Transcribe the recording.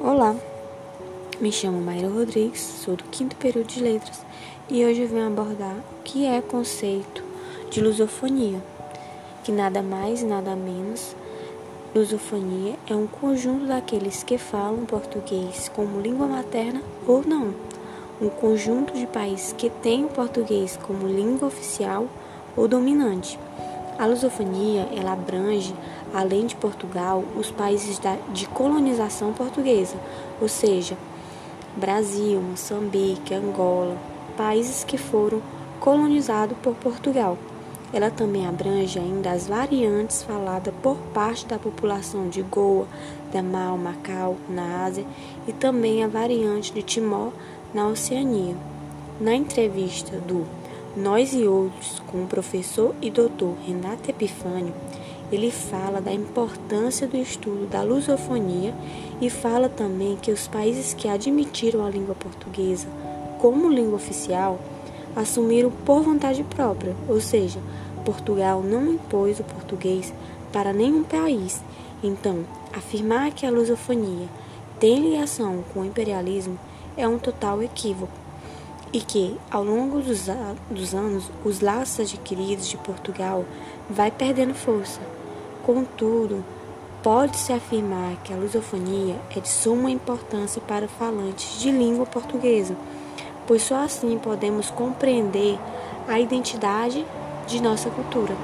Olá, me chamo Mayra Rodrigues, sou do quinto período de letras e hoje eu venho abordar o que é conceito de lusofonia, que nada mais nada menos lusofonia é um conjunto daqueles que falam português como língua materna ou não, um conjunto de países que têm o português como língua oficial ou dominante. A lusofonia ela abrange além de Portugal, os países de colonização portuguesa, ou seja, Brasil, Moçambique, Angola, países que foram colonizados por Portugal. Ela também abrange ainda as variantes faladas por parte da população de Goa, Damal, Macau, na Ásia, e também a variante de Timor, na Oceania. Na entrevista do Nós e Outros com o professor e doutor Renato Epifânio, ele fala da importância do estudo da lusofonia e fala também que os países que admitiram a língua portuguesa como língua oficial assumiram por vontade própria, ou seja, Portugal não impôs o português para nenhum país. Então, afirmar que a lusofonia tem ligação com o imperialismo é um total equívoco e que, ao longo dos, dos anos, os laços adquiridos de Portugal vai perdendo força. Contudo, pode-se afirmar que a lusofonia é de suma importância para falantes de língua portuguesa, pois só assim podemos compreender a identidade de nossa cultura.